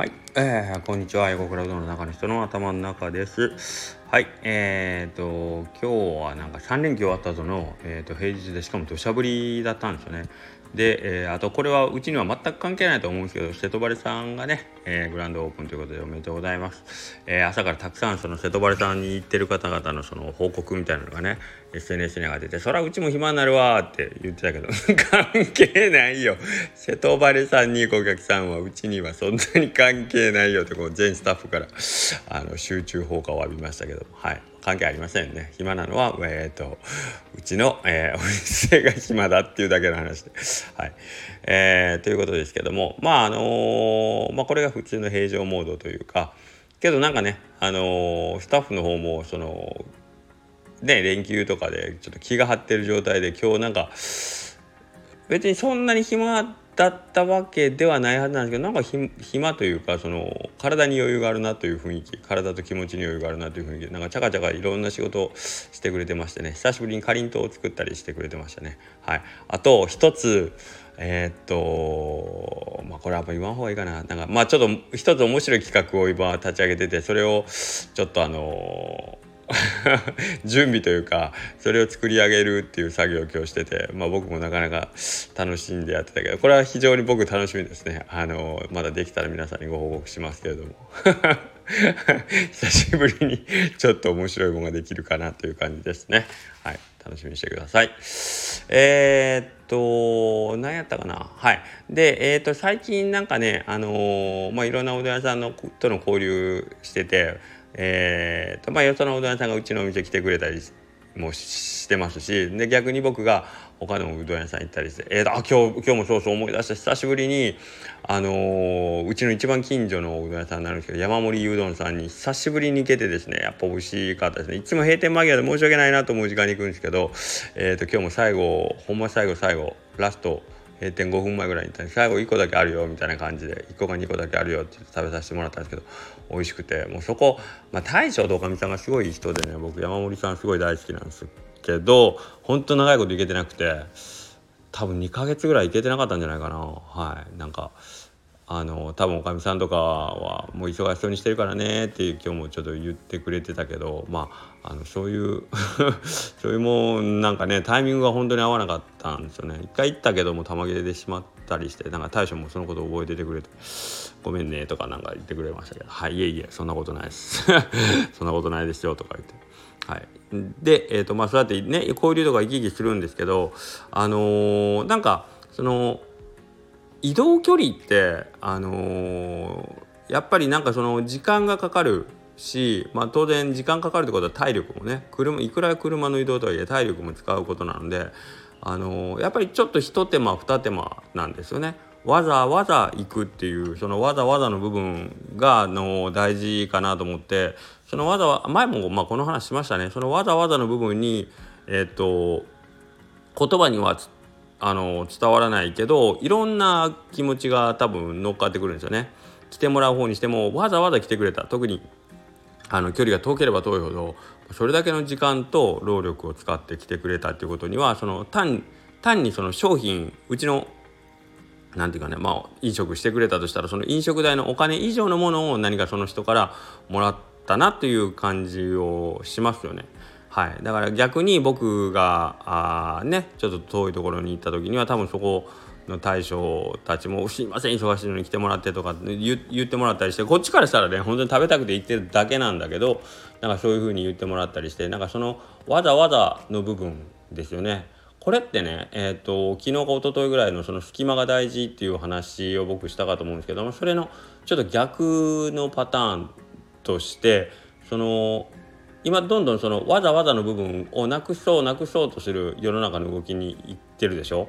はい、えー、こんにちは。英語クラウドの中の人の頭の中です。はい、えーと、今日はなんか3連休終わった後の、えーと、平日でしかも土砂降りだったんですよね。で、えー、あとこれはうちには全く関係ないと思うんですけど瀬戸原さんがね、えー、グランドオープンということでおめでとうございます、えー、朝からたくさんその瀬戸原さんに行ってる方々のその報告みたいなのがね SNS に上がってて「そらうちも暇になるわ」って言ってたけど 関係ないよ。瀬戸原さんに行くお客さんはうちにはそんなに関係ないよってこう全スタッフからあの集中放火を浴びましたけどはい。関係ありませんね暇なのは、えーと、うちの、えー、お店が暇だっていうだけの話で。はいえー、ということですけどもまああのー、まあ、これが普通の平常モードというかけどなんかね、あのー、スタッフの方もそのね連休とかでちょっと気が張ってる状態で今日なんか別にそんなに暇だったわけではないはずなんですけどなんか暇というかその体に余裕があるなという雰囲気体と気持ちに余裕があるなという雰囲気なんかちゃかちゃかいろんな仕事をしてくれてましてね久しぶりにかりんとうを作ったりしてくれてましたね。はい、あと一つえー、っとまあこれはやっぱ言わん方がいいかななんかまあちょっと一つ面白い企画を今立ち上げててそれをちょっとあのー 準備というかそれを作り上げるっていう作業を今日してて、まあ、僕もなかなか楽しんでやってたけどこれは非常に僕楽しみですね。あのまだできたら皆さんにご報告しますけれども。久しぶりにちょっと面白いものができるかなという感じですね。はい。楽しみにしてください。えー、っと何やったかな？はい。でえー、っと最近なんかねあのー、まあいろんなおでん屋さんのとの交流しててえーとまあ、よそのうどん屋さんがうちのお店来てくれたりもしてますしで逆に僕が他のうどん屋さん行ったりして「えー、あ今日今日もそうそう思い出して久しぶりに、あのー、うちの一番近所のうどん屋さんになるんですけど山盛りうどんさんに久しぶりに行けてですねやっぱ美味しかったですね。いつも閉店間際で申し訳ないなと思う時間に行くんですけど、えーと、今日も最後ほんま最後最後ラスト閉店5分前ぐらいに行ったんで最後1個だけあるよみたいな感じで1個か2個だけあるよって食べさせてもらったんですけど美味しくてもうそこ、まあ、大将とおかみさんがすごい人でね僕山森さんすごい大好きなんですけどほんと長いこと行けてなくて多分2ヶ月ぐらい行けてなかったんじゃないかな。はい。なんかあの多分おかみさんとかはもう忙しそうにしてるからねっていう今日もちょっと言ってくれてたけどまああのそういう そういうもんなんかねタイミングが本当に合わなかったんですよね。一回行ったけども玉切れでしまったりしてなんか大将もそのこと覚えててくれて「ごめんね」とかなんか言ってくれましたけど「はいいえいえそんなことないです。そんなことないですよ」とか言って。はい、で、えーとまあ、そうやってね交流とか行き来するんですけどあのー、なんかその移動距離ってあのー、やっぱりなんかその時間がかかるし、まあ、当然時間かかるってことは体力もね車いくら車の移動とはいえ体力も使うことなので、あのー、やっぱりちょっと一手間二手間なんですよね。わざわざ行くっていうそのわざわざの部分があの大事かなと思ってそのわざわ前もまあこの話しましたねそのわざわざの部分にえっ、と言葉にはあの伝わらないけどいろんな気持ちが多分乗っかってくるんですよね。来てもらう方にしてもわざわざ来てくれた特にあの距離が遠ければ遠いほどそれだけの時間と労力を使って来てくれたっていうことにはその単単にその商品うちの何て言うかねまあ飲食してくれたとしたらその飲食代のお金以上のものを何かその人からもらったなという感じをしますよね。はい、だから逆に僕があねちょっと遠いところに行った時には多分そこの大将たちも「すいません忙しいのに来てもらって」とか言ってもらったりしてこっちからしたらね本当に食べたくて行ってるだけなんだけどなんかそういう風に言ってもらったりしてなんかそのわざわざの部分ですよね。これってね、えーと、昨日か一昨日ぐらいのその隙間が大事っていう話を僕したかと思うんですけどもそれのちょっと逆のパターンとしてその今どんどんそのわざわざの部分をなくそうなくそうとする世の中の動きにいってるでしょ？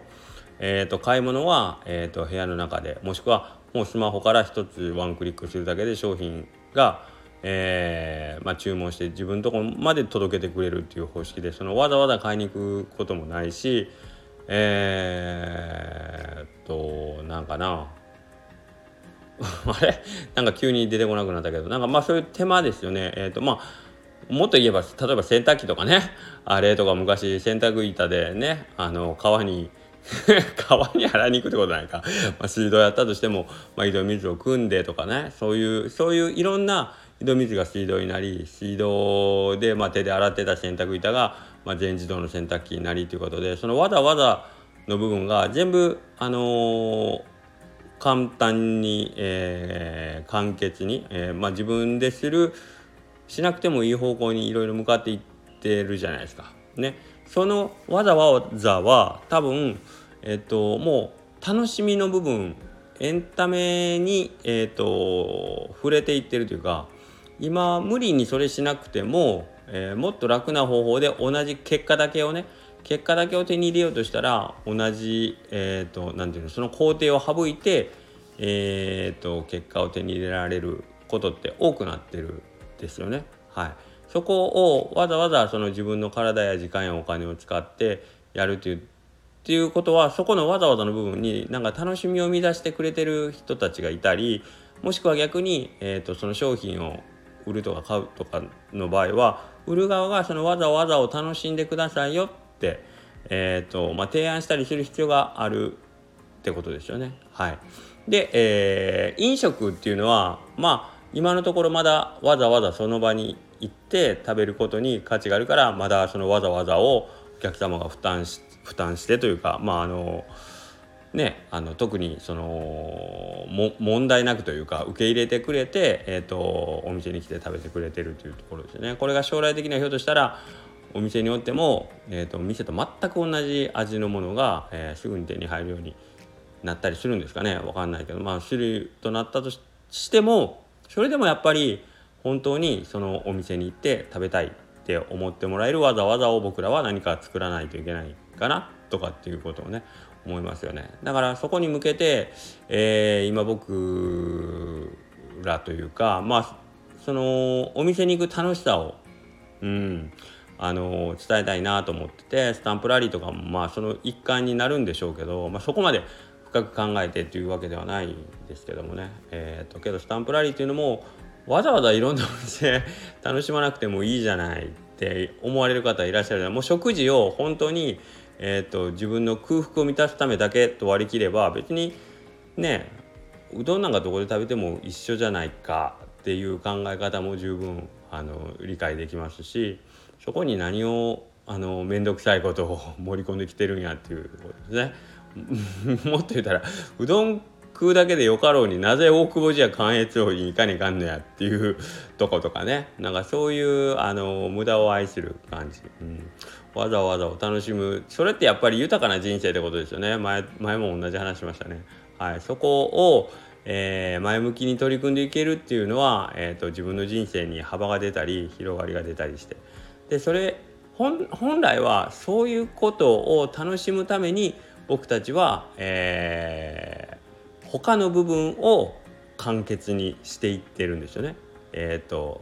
えーと、買い物は、えーと、部屋の中でもしくはもうスマホから一つワンクリックするだけで商品が、えーまあ、注文して自分のとこまで届けてくれるっていう方式でそのわざわざ買いに行くこともないしえー、っとなんかな？あれ？なんか急に出てこなくなったけどなんかまあそういう手間ですよね。えー、っとまあもっと言えば例えば洗濯機とかねあれとか昔洗濯板でねあの川に 川に洗いに行くってことないか、まあ、水道やったとしても、まあ、井戸水を汲んでとかねそういうそういういろんな井戸水が水道になり水道で、まあ、手で洗ってた洗濯板が、まあ、全自動の洗濯機になりということでそのわざわざの部分が全部あのー、簡単に、えー、簡潔に、えーまあ、自分でするしなくてもいい方向にいろいろ向かっていってるじゃないですか。ね、そのわざわざは多分、えっと、もう楽しみの部分エンタメに、えっと、触れていってるというか今無理にそれしなくても、えー、もっと楽な方法で同じ結果だけをね結果だけを手に入れようとしたら同じ、えーと、なんていうのその工程を省いて、えーと、結果を手に入れられることって多くなってるですよね。はい、そこをわざわざその自分の体や時間やお金を使ってやるというっていうことはそこのわざわざの部分になんか楽しみを生み出してくれてる人たちがいたりもしくは逆に、えーとその商品を売るとか買うとかの場合は売る側がそのわざわざを楽しんでくださいよって、えーとまあ、提案したりする必要があるってことですよね。はい、で、えー、飲食っていうのはまあ今のところまだわざわざその場に行って食べることに価値があるからまだそのわざわざをお客様が負担し負担してというかまああのね、あの特にその問題なくというか受け入れてくれて、えーと、お店に来て食べてくれてるというところですね。これが将来的にはひょっとしたらお店によっても、えーと、店と全く同じ味のものが、えー、すぐに手に入るようになったりするんですかね分かんないけどまあ種類となったとしてもそれでもやっぱり本当にそのお店に行って食べたいって思ってもらえるわざわざを僕らは何か作らないといけないかなとかっていうことをね思いますよね。だからそこに向けて、えー、今僕らというかまあそのお店に行く楽しさをうんあの伝えたいなと思っててスタンプラリーとかもまあその一環になるんでしょうけど、まあ、そこまで深く考えてっていうわけではないんですけどもねえー、とけどスタンプラリーっていうのもわざわざいろんなお店楽しまなくてもいいじゃないって思われる方いらっしゃるもう食事を本当に、えーと、自分の空腹を満たすためだけと割り切れば別にねうどんなんかどこで食べても一緒じゃないかっていう考え方も十分あの理解できますしそこに何をあの面倒くさいことを盛り込んできてるんやっていうことですね。もっと言ったらうどん食うだけでよかろうになぜ大久保じゃ関越王に行かねえかんのやっていうとことかね。なんかそういうあの無駄を愛する感じ、うん、わざわざを楽しむ。それってやっぱり豊かな人生ってことですよね。前前も同じ話しましたね。はい、そこをえー、前向きに取り組んでいけるっていうのは、えーと自分の人生に幅が出たり広がりが出たりして。でそれ本来はそういうことを楽しむために僕たちは、えー、他の部分を簡潔にしていってるんですよね。えっ、ー、と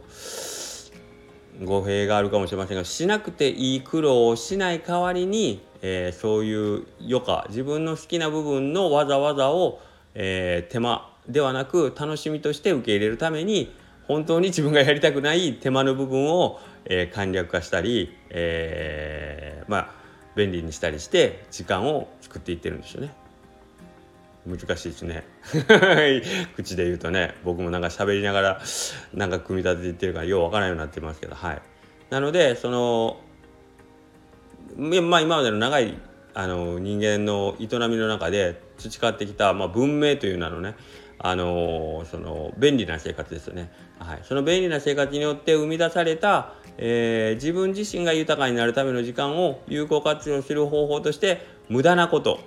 語弊があるかもしれませんがしなくていい苦労をしない代わりに、えー、そういう余暇自分の好きな部分のわざわざを、えー、手間ではなく楽しみとして受け入れるために本当に自分がやりたくない手間の部分を、えー、簡略化したり、えー、まあ便利にしたりして時間を作っていってるんですよね。難しいですね。口で言うとね僕もなんか喋りながらなんか組み立てていってるからようわからないようになってますけどはい。なのでそのまあ今までの長いあの人間の営みの中で培ってきた、まあ、文明という名のねあのその便利な生活ですよね、はい、その便利な生活によって生み出された、えー、自分自身が豊かになるための時間を有効活用する方法として無駄なこと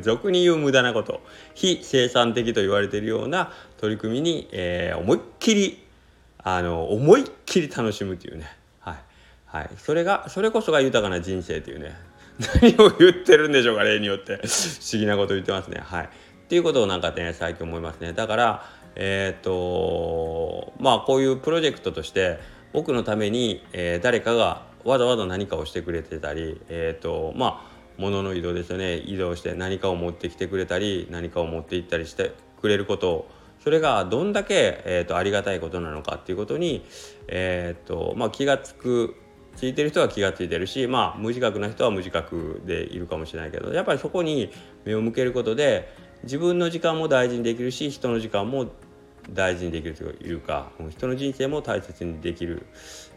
俗に言う無駄なこと非生産的と言われているような取り組みに、えー、思いっきりあの思いっきり楽しむというね、はい。はい、それがそれこそが豊かな人生というね。何を言ってるんでしょうか例によって。不思議なこと言ってますね。はい。っていうことをなんかね最近思いますね。だからえっ、とまあこういうプロジェクトとして僕のために、えー、誰かがわざわざ何かをしてくれてたりえ、ー、とまあ物の移動ですよね。移動して何かを持ってきてくれたり何かを持って行ったりしてくれること。をそれがどんだけ、えーと、ありがたいことなのかっていうことに、えーとまあ、気が付くついてる人は気が付いてるしまあ無自覚な人は無自覚でいるかもしれないけどやっぱりそこに目を向けることで自分の時間も大事にできるし人の時間も大事にできるというか人の人生も大切にできる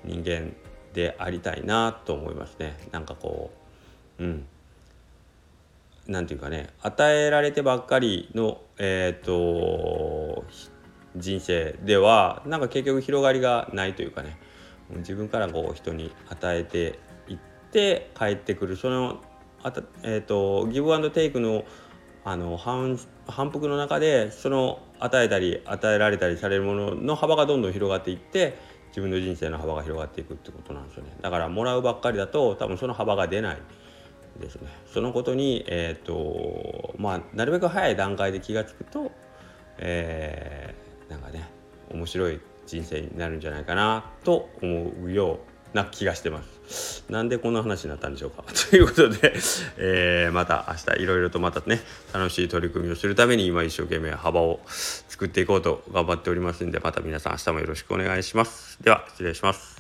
人間でありたいなと思いますね。なんかこううんなんていうかね与えられてばっかりのえっ、ー、と人生ではなんか結局広がりがないというかね自分からこう人に与えていって帰ってくるそのあた、えーと、ギブアンドテイクのあの反復の中でその与えたり与えられたりされるものの幅がどんどん広がっていって自分の人生の幅が広がっていくってことなんですよね。だからもらうばっかりだと多分その幅が出ないですね。そのことにえ、ー、とまあなるべく早い段階で気が付くとえー、なんかね面白い人生になるんじゃないかなと思うような気がしてます。なんでこんな話になったんでしょうか ということで、えー、また明日いろいろとまたね楽しい取り組みをするために今一生懸命幅を作っていこうと頑張っておりますんでまた皆さん明日もよろしくお願いします。では失礼します。